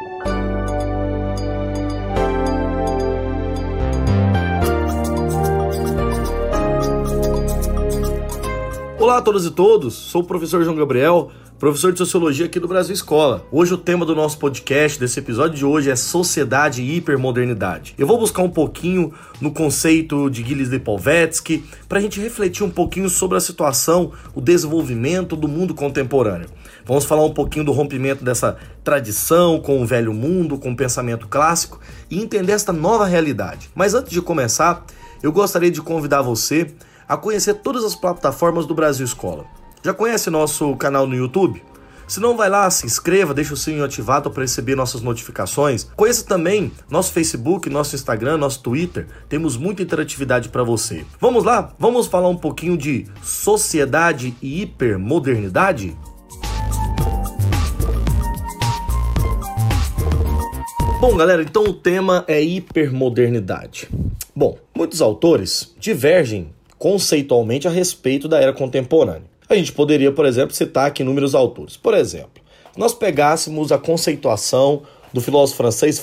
Olá a todas e todos, sou o professor João Gabriel, professor de Sociologia aqui do Brasil Escola. Hoje o tema do nosso podcast, desse episódio de hoje, é Sociedade e Hipermodernidade. Eu vou buscar um pouquinho no conceito de Gilles Lipovetsky para a gente refletir um pouquinho sobre a situação, o desenvolvimento do mundo contemporâneo. Vamos falar um pouquinho do rompimento dessa tradição com o velho mundo, com o pensamento clássico e entender esta nova realidade. Mas antes de começar, eu gostaria de convidar você a conhecer todas as plataformas do Brasil Escola. Já conhece nosso canal no YouTube? Se não, vai lá, se inscreva, deixa o sininho ativado para receber nossas notificações. Conheça também nosso Facebook, nosso Instagram, nosso Twitter. Temos muita interatividade para você. Vamos lá? Vamos falar um pouquinho de sociedade e hipermodernidade? Bom, galera, então o tema é hipermodernidade. Bom, muitos autores divergem conceitualmente a respeito da era contemporânea. A gente poderia, por exemplo, citar aqui inúmeros autores. Por exemplo, nós pegássemos a conceituação do filósofo francês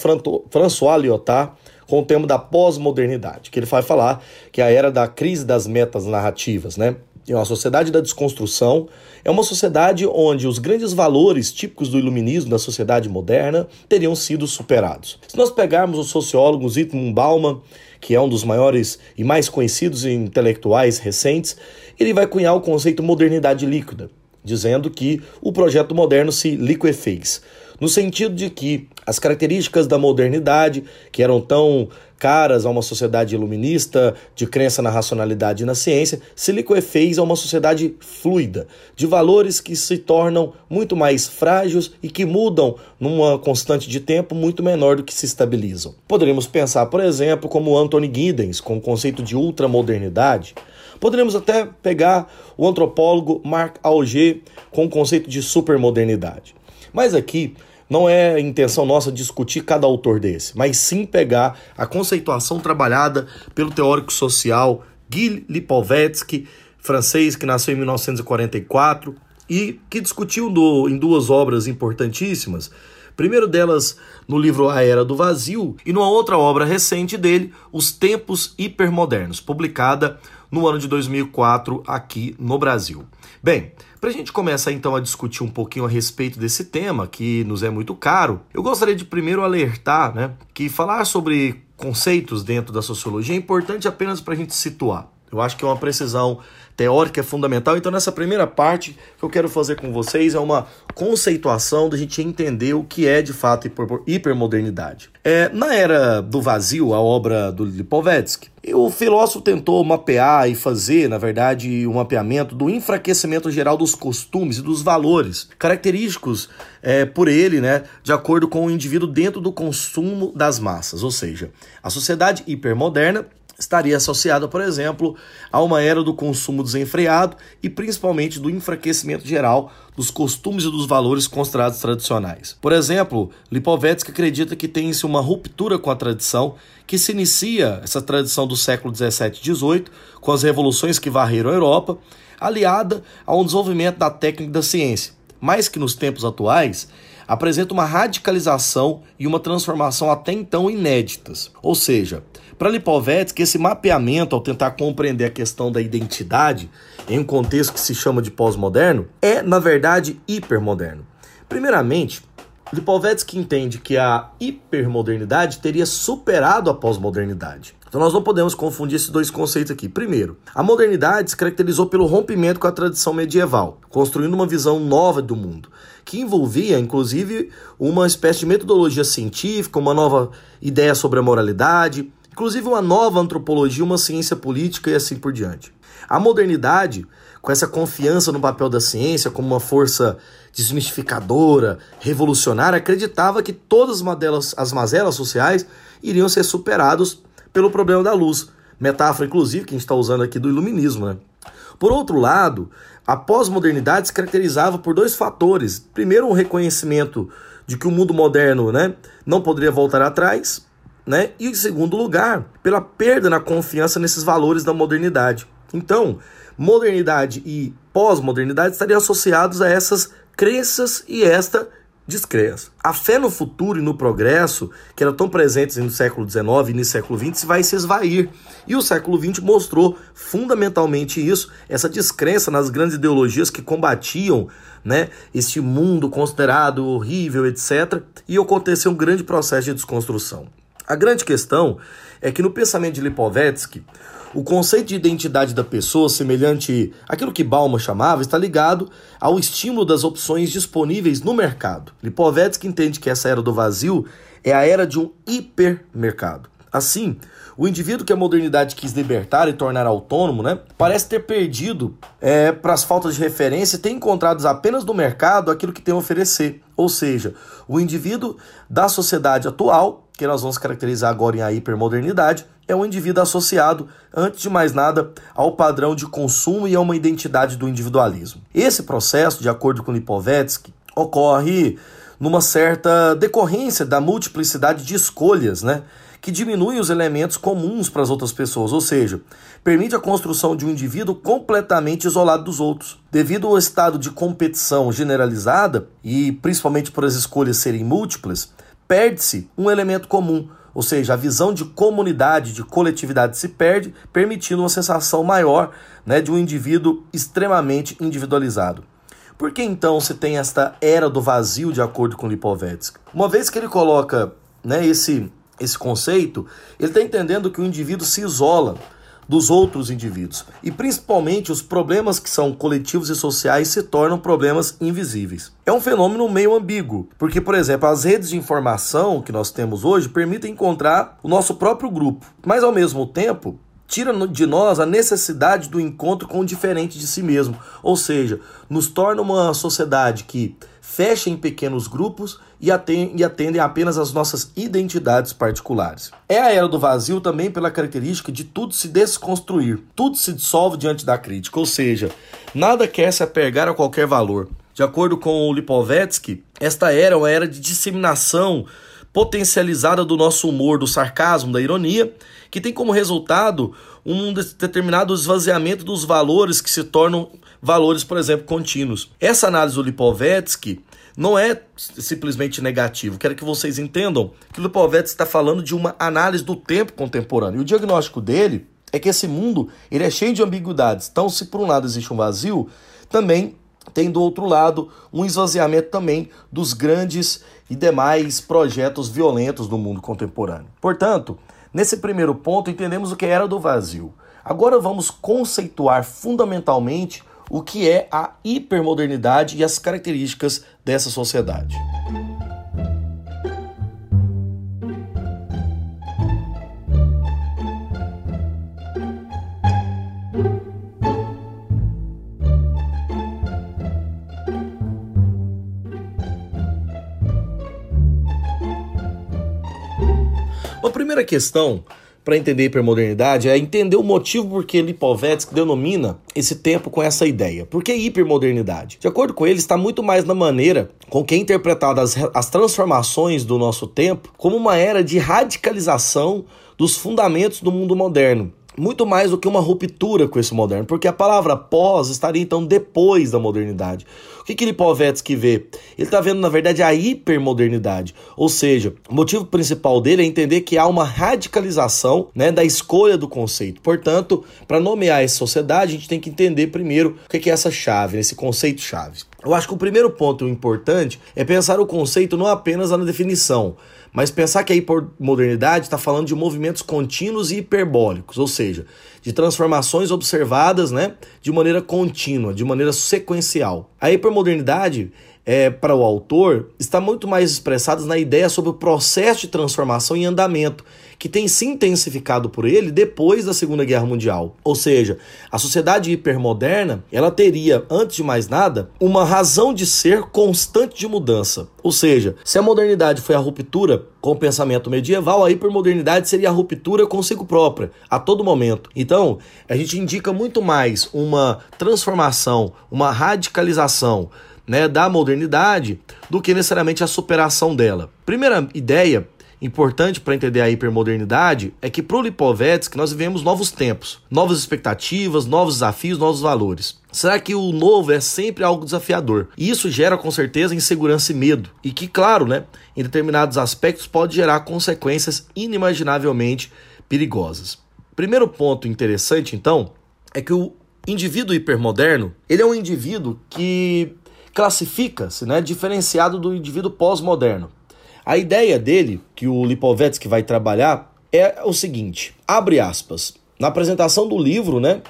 François Lyotard com o tema da pós-modernidade, que ele vai falar que é a era da crise das metas narrativas, né? É uma sociedade da desconstrução, é uma sociedade onde os grandes valores típicos do iluminismo da sociedade moderna teriam sido superados. Se nós pegarmos o sociólogo Zygmunt Bauman, que é um dos maiores e mais conhecidos intelectuais recentes, ele vai cunhar o conceito modernidade líquida, dizendo que o projeto moderno se liquefez, no sentido de que as características da modernidade, que eram tão caras a uma sociedade iluminista, de crença na racionalidade e na ciência, se liquefez a uma sociedade fluida, de valores que se tornam muito mais frágeis e que mudam numa constante de tempo muito menor do que se estabilizam. Poderíamos pensar, por exemplo, como Anthony Giddens, com o conceito de ultramodernidade. Poderíamos até pegar o antropólogo Marc Auger com o conceito de supermodernidade. Mas aqui não é intenção nossa discutir cada autor desse, mas sim pegar a conceituação trabalhada pelo teórico social Guy Lipovetsky, francês que nasceu em 1944 e que discutiu em duas obras importantíssimas. Primeiro delas no livro A Era do Vazio e numa outra obra recente dele, Os Tempos Hipermodernos, publicada no ano de 2004 aqui no Brasil. Bem, para a gente começar então a discutir um pouquinho a respeito desse tema, que nos é muito caro, eu gostaria de primeiro alertar né, que falar sobre conceitos dentro da sociologia é importante apenas para a gente situar. Eu acho que é uma precisão teórica é fundamental. Então, nessa primeira parte, que eu quero fazer com vocês é uma conceituação da gente entender o que é de fato hipermodernidade. É, na era do vazio, a obra do Lipovetsky, o filósofo tentou mapear e fazer, na verdade, um mapeamento do enfraquecimento geral dos costumes e dos valores característicos é, por ele, né, de acordo com o indivíduo dentro do consumo das massas. Ou seja, a sociedade hipermoderna estaria associada, por exemplo, a uma era do consumo desenfreado e principalmente do enfraquecimento geral dos costumes e dos valores considerados tradicionais. Por exemplo, Lipovetsky acredita que tem-se uma ruptura com a tradição que se inicia, essa tradição do século 17 e 18, com as revoluções que varreram a Europa, aliada a um desenvolvimento da técnica da ciência, mais que nos tempos atuais, apresenta uma radicalização e uma transformação até então inéditas. Ou seja, para Lipovetsky, esse mapeamento, ao tentar compreender a questão da identidade em um contexto que se chama de pós-moderno, é, na verdade, hipermoderno. Primeiramente, Lipovetsky entende que a hipermodernidade teria superado a pós-modernidade. Então nós não podemos confundir esses dois conceitos aqui. Primeiro, a modernidade se caracterizou pelo rompimento com a tradição medieval, construindo uma visão nova do mundo, que envolvia, inclusive, uma espécie de metodologia científica, uma nova ideia sobre a moralidade, inclusive uma nova antropologia, uma ciência política e assim por diante. A modernidade, com essa confiança no papel da ciência como uma força desmistificadora, revolucionária, acreditava que todas as mazelas sociais iriam ser superadas pelo problema da luz. Metáfora, inclusive, que a gente está usando aqui do iluminismo. Né? Por outro lado, a pós-modernidade se caracterizava por dois fatores. Primeiro, um reconhecimento de que o mundo moderno né, não poderia voltar atrás, né? E em segundo lugar, pela perda na confiança nesses valores da modernidade. Então, modernidade e pós-modernidade estariam associados a essas crenças e esta descrença. A fé no futuro e no progresso, que eram tão presentes no século XIX e no século XX, vai se esvair. E o século XX mostrou fundamentalmente isso, essa descrença nas grandes ideologias que combatiam né, este mundo considerado horrível, etc. E aconteceu um grande processo de desconstrução. A grande questão é que no pensamento de Lipovetsky, o conceito de identidade da pessoa, semelhante àquilo que Bauman chamava, está ligado ao estímulo das opções disponíveis no mercado. Lipovetsky entende que essa era do vazio é a era de um hipermercado. Assim, o indivíduo que a modernidade quis libertar e tornar autônomo, né, parece ter perdido é, para as faltas de referência e ter encontrado apenas no mercado aquilo que tem a oferecer. Ou seja, o indivíduo da sociedade atual, que nós vamos caracterizar agora em a hipermodernidade, é um indivíduo associado, antes de mais nada, ao padrão de consumo e a uma identidade do individualismo. Esse processo, de acordo com Lipovetsky, ocorre numa certa decorrência da multiplicidade de escolhas, né? Que diminui os elementos comuns para as outras pessoas, ou seja, permite a construção de um indivíduo completamente isolado dos outros. Devido ao estado de competição generalizada, e principalmente por as escolhas serem múltiplas, perde-se um elemento comum, ou seja, a visão de comunidade, de coletividade se perde, permitindo uma sensação maior né, de um indivíduo extremamente individualizado. Por que então se tem esta era do vazio, de acordo com Lipovetsky? Uma vez que ele coloca né, esse, esse conceito, ele está entendendo que o indivíduo se isola dos outros indivíduos. E principalmente os problemas que são coletivos e sociais se tornam problemas invisíveis. É um fenômeno meio ambíguo, porque, por exemplo, as redes de informação que nós temos hoje permitem encontrar o nosso próprio grupo, mas ao mesmo tempo tira de nós a necessidade do encontro com o diferente de si mesmo, ou seja, nos torna uma sociedade que fecha em pequenos grupos e atendem apenas às nossas identidades particulares. É a era do vazio também pela característica de tudo se desconstruir, tudo se dissolve diante da crítica, ou seja, nada quer se apegar a qualquer valor. De acordo com o Lipovetsky, esta era é uma era de disseminação potencializada do nosso humor, do sarcasmo, da ironia, que tem como resultado um determinado esvaziamento dos valores que se tornam valores, por exemplo, contínuos. Essa análise do Lipovetsky não é simplesmente negativo. Quero que vocês entendam que o Lipovetsky está falando de uma análise do tempo contemporâneo. E o diagnóstico dele é que esse mundo ele é cheio de ambiguidades. Então, se por um lado existe um vazio, também tem do outro lado um esvaziamento também dos grandes e demais projetos violentos do mundo contemporâneo. Portanto, nesse primeiro ponto entendemos o que era do vazio. Agora vamos conceituar fundamentalmente o que é a hipermodernidade e as características dessa sociedade. Primeira questão para entender hipermodernidade é entender o motivo por que Lipovetsky denomina esse tempo com essa ideia. Por que hipermodernidade? De acordo com ele, está muito mais na maneira com que é interpretada as, as transformações do nosso tempo como uma era de radicalização dos fundamentos do mundo moderno muito mais do que uma ruptura com esse moderno, porque a palavra pós estaria então depois da modernidade. O que, que Lipovetsky vê? Ele está vendo, na verdade, a hipermodernidade, ou seja, o motivo principal dele é entender que há uma radicalização né, da escolha do conceito. Portanto, para nomear essa sociedade, a gente tem que entender primeiro o que, que é essa chave, esse conceito-chave. Eu acho que o primeiro ponto importante é pensar o conceito não apenas na definição, mas pensar que a hipermodernidade está falando de movimentos contínuos e hiperbólicos, ou seja, de transformações observadas né, de maneira contínua, de maneira sequencial. A hipermodernidade é, para o autor, está muito mais expressadas na ideia sobre o processo de transformação em andamento, que tem se intensificado por ele depois da Segunda Guerra Mundial. Ou seja, a sociedade hipermoderna, ela teria, antes de mais nada, uma razão de ser constante de mudança. Ou seja, se a modernidade foi a ruptura com o pensamento medieval, a hipermodernidade seria a ruptura consigo própria, a todo momento. Então, a gente indica muito mais uma transformação, uma radicalização né, da modernidade do que necessariamente a superação dela. Primeira ideia importante para entender a hipermodernidade é que para o Lipovetsky nós vivemos novos tempos, novas expectativas, novos desafios, novos valores. Será que o novo é sempre algo desafiador? E isso gera com certeza insegurança e medo. E que, claro, né, em determinados aspectos pode gerar consequências inimaginavelmente perigosas. Primeiro ponto interessante, então, é que o indivíduo hipermoderno, ele é um indivíduo que classifica-se, né, diferenciado do indivíduo pós-moderno. A ideia dele, que o Lipovetsky vai trabalhar, é o seguinte: abre aspas. Na apresentação do livro, né,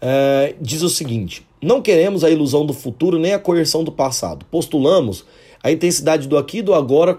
é, diz o seguinte: não queremos a ilusão do futuro nem a coerção do passado. Postulamos a intensidade do aqui e do agora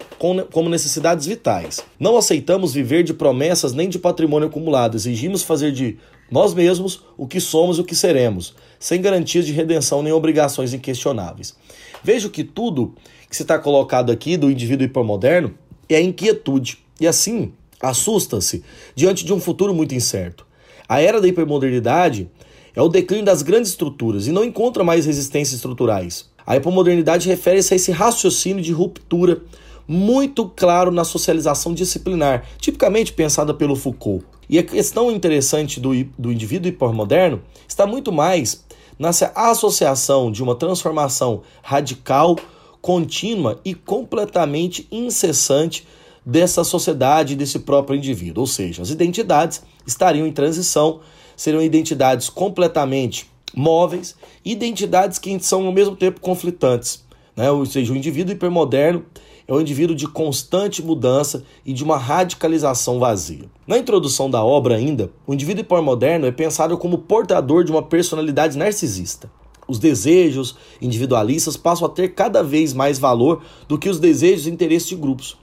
como necessidades vitais. Não aceitamos viver de promessas nem de patrimônio acumulado. Exigimos fazer de nós mesmos o que somos e o que seremos, sem garantias de redenção nem obrigações inquestionáveis. Vejo que tudo que se está colocado aqui do indivíduo hipermoderno é inquietude. E assim, assusta-se diante de um futuro muito incerto. A era da hipermodernidade é o declínio das grandes estruturas e não encontra mais resistências estruturais. A hipermodernidade refere-se a esse raciocínio de ruptura muito claro na socialização disciplinar, tipicamente pensada pelo Foucault. E a questão interessante do, do indivíduo hipermoderno está muito mais nessa associação de uma transformação radical, contínua e completamente incessante dessa sociedade, desse próprio indivíduo. Ou seja, as identidades estariam em transição, seriam identidades completamente móveis, identidades que são ao mesmo tempo conflitantes. Né? Ou seja, o indivíduo hipermoderno é um indivíduo de constante mudança e de uma radicalização vazia. Na introdução da obra, ainda, o indivíduo hipermoderno é pensado como portador de uma personalidade narcisista. Os desejos individualistas passam a ter cada vez mais valor do que os desejos e interesses de grupos.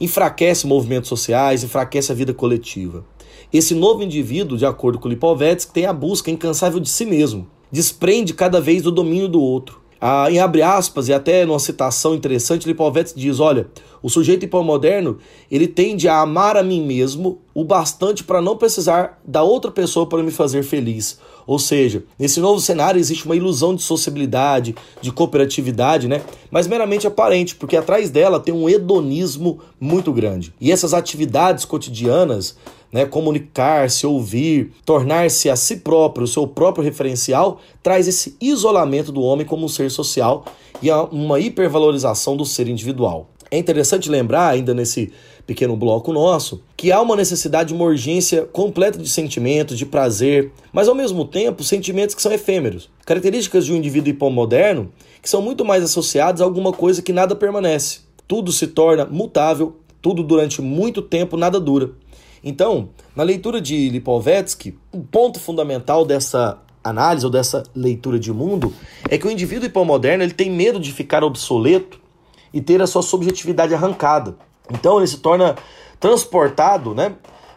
Enfraquece movimentos sociais, enfraquece a vida coletiva. Esse novo indivíduo, de acordo com Lipovetsky, tem a busca incansável de si mesmo, desprende cada vez do domínio do outro. Ah, em abre aspas, e até numa citação interessante, Lipovetsky diz: olha, o sujeito hipomoderno ele tende a amar a mim mesmo o bastante para não precisar da outra pessoa para me fazer feliz. Ou seja, nesse novo cenário existe uma ilusão de sociabilidade, de cooperatividade, né? Mas meramente aparente, porque atrás dela tem um hedonismo muito grande. E essas atividades cotidianas né, comunicar-se, ouvir, tornar-se a si próprio, o seu próprio referencial, traz esse isolamento do homem como um ser social e uma hipervalorização do ser individual. É interessante lembrar, ainda nesse pequeno bloco nosso, que há uma necessidade, uma urgência completa de sentimentos, de prazer, mas ao mesmo tempo sentimentos que são efêmeros. Características de um indivíduo hipomoderno que são muito mais associadas a alguma coisa que nada permanece. Tudo se torna mutável, tudo durante muito tempo nada dura. Então, na leitura de Lipovetsky, um ponto fundamental dessa análise ou dessa leitura de mundo é que o indivíduo hipomoderno ele tem medo de ficar obsoleto e ter a sua subjetividade arrancada. Então ele se torna transportado, né,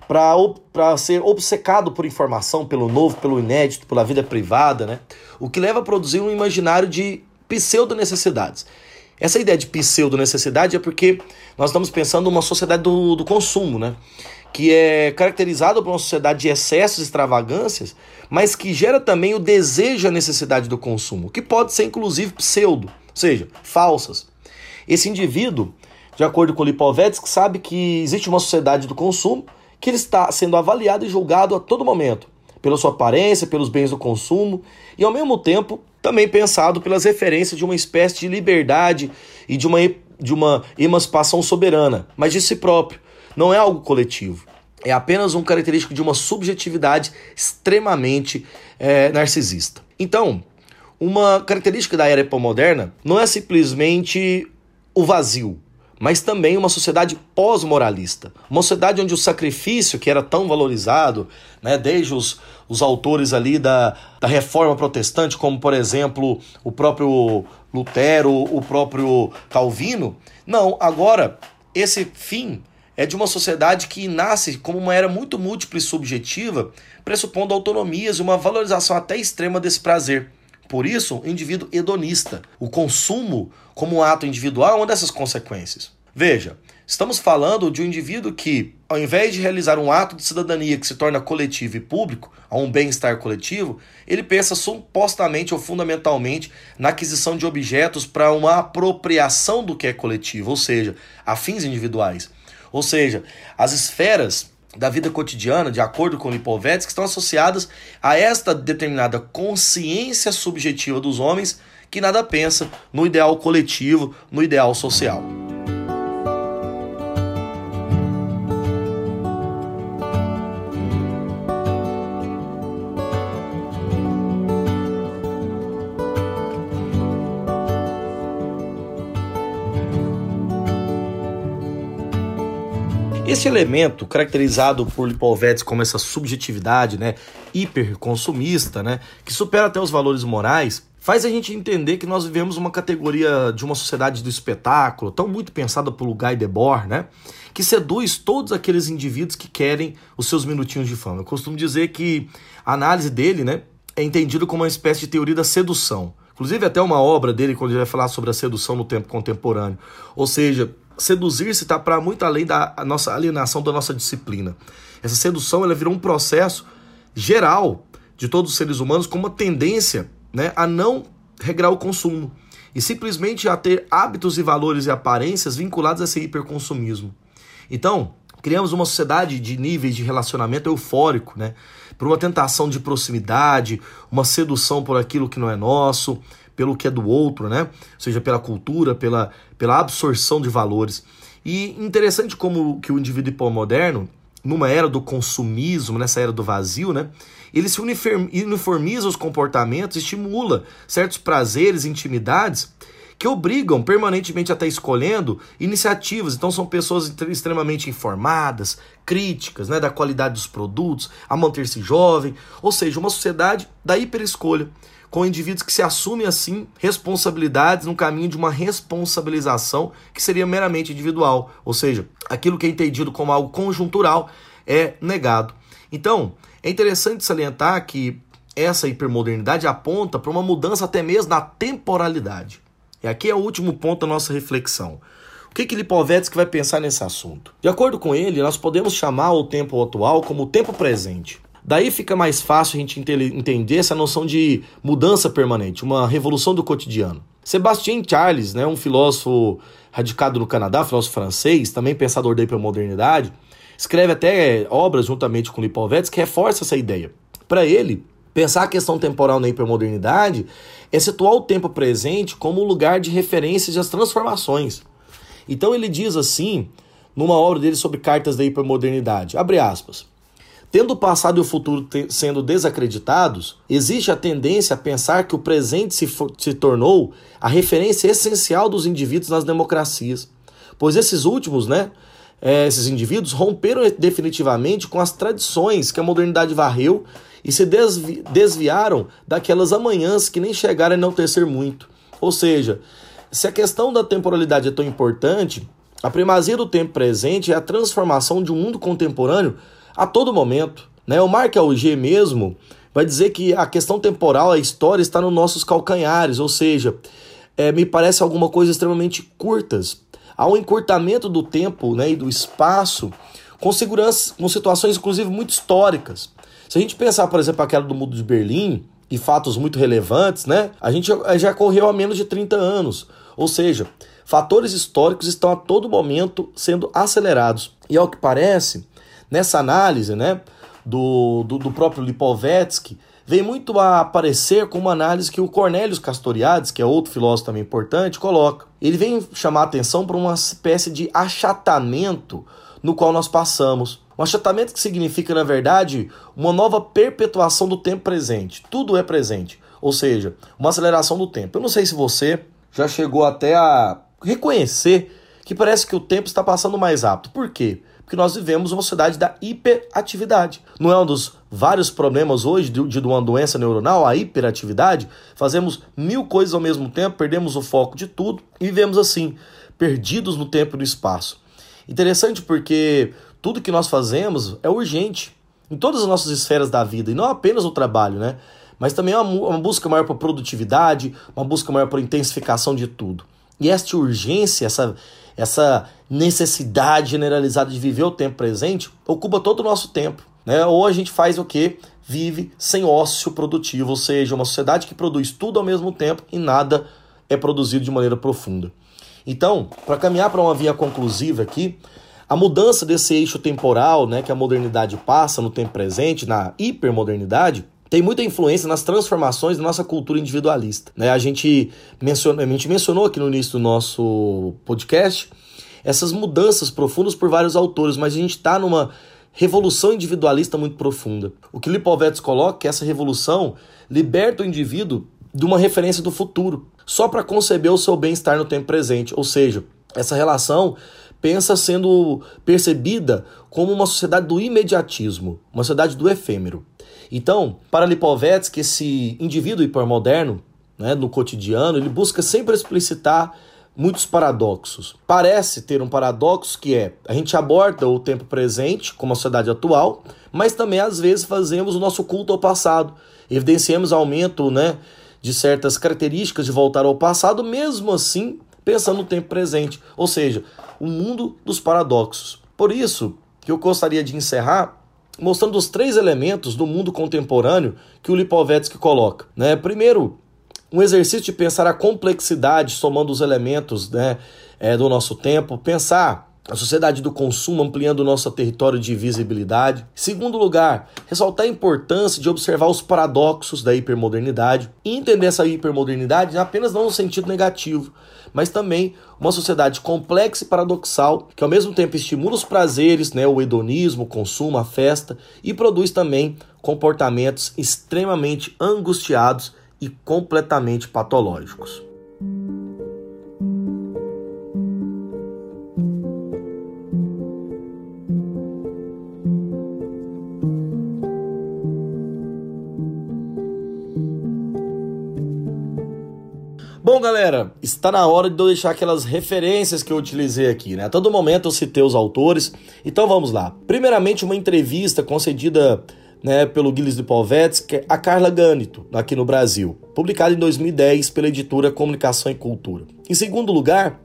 para ser obcecado por informação, pelo novo, pelo inédito, pela vida privada, né? O que leva a produzir um imaginário de pseudo-necessidades. Essa ideia de pseudo-necessidade é porque nós estamos pensando numa sociedade do, do consumo, né? que é caracterizada por uma sociedade de excessos e extravagâncias, mas que gera também o desejo e a necessidade do consumo, que pode ser inclusive pseudo, ou seja, falsas. Esse indivíduo, de acordo com Lipovetsky, sabe que existe uma sociedade do consumo que ele está sendo avaliado e julgado a todo momento, pela sua aparência, pelos bens do consumo, e ao mesmo tempo também pensado pelas referências de uma espécie de liberdade e de uma, de uma emancipação soberana, mas de si próprio não é algo coletivo. É apenas uma característica de uma subjetividade extremamente é, narcisista. Então, uma característica da era moderna não é simplesmente o vazio, mas também uma sociedade pós-moralista. Uma sociedade onde o sacrifício, que era tão valorizado, né, desde os, os autores ali da, da reforma protestante, como por exemplo o próprio Lutero, o próprio Calvino, não, agora esse fim é de uma sociedade que nasce como uma era muito múltipla e subjetiva, pressupondo autonomias e uma valorização até extrema desse prazer. Por isso, indivíduo hedonista. O consumo como um ato individual é uma dessas consequências. Veja, Estamos falando de um indivíduo que, ao invés de realizar um ato de cidadania que se torna coletivo e público, a um bem-estar coletivo, ele pensa supostamente ou fundamentalmente na aquisição de objetos para uma apropriação do que é coletivo, ou seja, a fins individuais. Ou seja, as esferas da vida cotidiana, de acordo com Lipovetsky, estão associadas a esta determinada consciência subjetiva dos homens que nada pensa no ideal coletivo, no ideal social. Esse elemento, caracterizado por Lipovetsky como essa subjetividade né, hiperconsumista, né, que supera até os valores morais, faz a gente entender que nós vivemos uma categoria de uma sociedade do espetáculo, tão muito pensada por Guy Debord, né, que seduz todos aqueles indivíduos que querem os seus minutinhos de fama. Eu costumo dizer que a análise dele né, é entendida como uma espécie de teoria da sedução. Inclusive, até uma obra dele, quando ele vai falar sobre a sedução no tempo contemporâneo. Ou seja, seduzir-se está para muito além da nossa alienação da nossa disciplina. Essa sedução ela virou um processo geral de todos os seres humanos com uma tendência né, a não regrar o consumo e simplesmente a ter hábitos e valores e aparências vinculados a esse hiperconsumismo. Então, criamos uma sociedade de níveis de relacionamento eufórico, né? Por uma tentação de proximidade, uma sedução por aquilo que não é nosso, pelo que é do outro, né? Ou seja, pela cultura, pela, pela absorção de valores. E interessante como que o indivíduo hipomoderno, numa era do consumismo, nessa era do vazio, né? Ele se uniformiza os comportamentos, estimula certos prazeres, intimidades que obrigam permanentemente a estar escolhendo iniciativas. Então são pessoas extremamente informadas, críticas, né, da qualidade dos produtos, a manter-se jovem, ou seja, uma sociedade da hiperescolha com indivíduos que se assumem assim responsabilidades no caminho de uma responsabilização que seria meramente individual, ou seja, aquilo que é entendido como algo conjuntural é negado. Então, é interessante salientar que essa hipermodernidade aponta para uma mudança até mesmo na temporalidade. E aqui é o último ponto da nossa reflexão. O que, que Lipovetsky vai pensar nesse assunto? De acordo com ele, nós podemos chamar o tempo atual como o tempo presente. Daí fica mais fácil a gente entender essa noção de mudança permanente, uma revolução do cotidiano. Sebastien Charles, né, um filósofo radicado no Canadá, filósofo francês, também pensador da hipermodernidade, escreve até obras juntamente com Lipovetsky que reforça essa ideia. Para ele, pensar a questão temporal na hipermodernidade é situar o tempo presente como um lugar de referências das transformações. Então ele diz assim, numa obra dele sobre cartas da hipermodernidade, abre aspas, Tendo o passado e o futuro sendo desacreditados, existe a tendência a pensar que o presente se, se tornou a referência essencial dos indivíduos nas democracias, pois esses últimos, né, é, esses indivíduos romperam definitivamente com as tradições que a modernidade varreu e se desvi desviaram daquelas amanhãs que nem chegaram a não tecer muito. Ou seja, se a questão da temporalidade é tão importante, a primazia do tempo presente é a transformação de um mundo contemporâneo a todo momento. Né? O Mark Auger mesmo vai dizer que a questão temporal, a história está nos nossos calcanhares, ou seja, é, me parece alguma coisa extremamente curtas. Há um encurtamento do tempo né, e do espaço com segurança, com situações inclusive muito históricas. Se a gente pensar, por exemplo, aquela do Mundo de Berlim e fatos muito relevantes, né, a gente já correu há menos de 30 anos. Ou seja, fatores históricos estão a todo momento sendo acelerados. E ao que parece, nessa análise né, do, do, do próprio Lipovetsky, vem muito a aparecer como uma análise que o Cornelius Castoriadis, que é outro filósofo também importante, coloca. Ele vem chamar atenção para uma espécie de achatamento no qual nós passamos. Um achatamento que significa, na verdade, uma nova perpetuação do tempo presente. Tudo é presente. Ou seja, uma aceleração do tempo. Eu não sei se você já chegou até a reconhecer que parece que o tempo está passando mais rápido. Por quê? que nós vivemos uma sociedade da hiperatividade. Não é um dos vários problemas hoje de, de uma doença neuronal, a hiperatividade? Fazemos mil coisas ao mesmo tempo, perdemos o foco de tudo e vivemos assim, perdidos no tempo e no espaço. Interessante porque tudo que nós fazemos é urgente em todas as nossas esferas da vida e não apenas o trabalho, né? Mas também é uma, busca maior por produtividade, uma busca maior por intensificação de tudo. E esta urgência, essa, essa necessidade generalizada de viver o tempo presente ocupa todo o nosso tempo. Né? Ou a gente faz o que? Vive sem ócio produtivo, ou seja, uma sociedade que produz tudo ao mesmo tempo e nada é produzido de maneira profunda. Então, para caminhar para uma via conclusiva aqui, a mudança desse eixo temporal né, que a modernidade passa no tempo presente, na hipermodernidade, tem muita influência nas transformações da nossa cultura individualista. Né? A, gente mencionou, a gente mencionou aqui no início do nosso podcast essas mudanças profundas por vários autores, mas a gente está numa revolução individualista muito profunda. O que Lipovetsky coloca é essa revolução liberta o indivíduo de uma referência do futuro, só para conceber o seu bem-estar no tempo presente. Ou seja, essa relação pensa sendo percebida como uma sociedade do imediatismo, uma sociedade do efêmero. Então, para Lipovetsky, esse indivíduo hipermoderno, né, no cotidiano, ele busca sempre explicitar muitos paradoxos. Parece ter um paradoxo que é a gente aborda o tempo presente como a sociedade atual, mas também às vezes fazemos o nosso culto ao passado, evidenciamos aumento, né, de certas características de voltar ao passado, mesmo assim pensando no tempo presente, ou seja, o mundo dos paradoxos. Por isso que eu gostaria de encerrar mostrando os três elementos do mundo contemporâneo que o Lipovetsky coloca. Né? Primeiro, um exercício de pensar a complexidade somando os elementos né, é, do nosso tempo, pensar a sociedade do consumo ampliando o nosso território de visibilidade. Segundo lugar, ressaltar a importância de observar os paradoxos da hipermodernidade e entender essa hipermodernidade apenas não no sentido negativo, mas também uma sociedade complexa e paradoxal que ao mesmo tempo estimula os prazeres, né, o hedonismo, o consumo, a festa e produz também comportamentos extremamente angustiados e completamente patológicos. Galera, está na hora de eu deixar aquelas referências que eu utilizei aqui, né? A todo momento eu citei os autores, então vamos lá. Primeiramente, uma entrevista concedida né, pelo Gilles Lipovetsky a Carla Gânito, aqui no Brasil, publicada em 2010 pela editora Comunicação e Cultura. Em segundo lugar,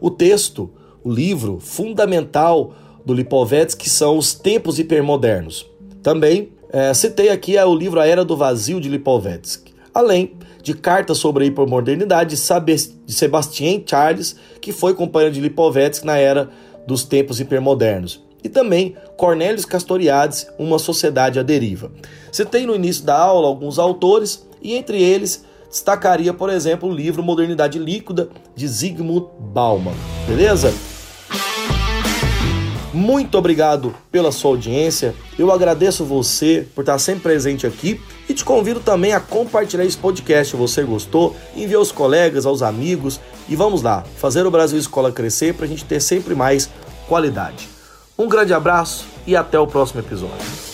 o texto, o livro fundamental do Lipovetsky, são Os Tempos Hipermodernos. Também é, citei aqui o livro A Era do Vazio de Lipovetsky. Além de cartas sobre a hipermodernidade de Sebastien Charles, que foi companheiro de Lipovetsky na era dos tempos hipermodernos. E também Cornelius Castoriadis, Uma Sociedade à Deriva. Citei no início da aula alguns autores e entre eles destacaria, por exemplo, o livro Modernidade Líquida de Zygmunt Bauman. Beleza? Muito obrigado pela sua audiência. Eu agradeço você por estar sempre presente aqui e te convido também a compartilhar esse podcast se você gostou, enviar aos colegas, aos amigos e vamos lá, fazer o Brasil Escola crescer para a gente ter sempre mais qualidade. Um grande abraço e até o próximo episódio.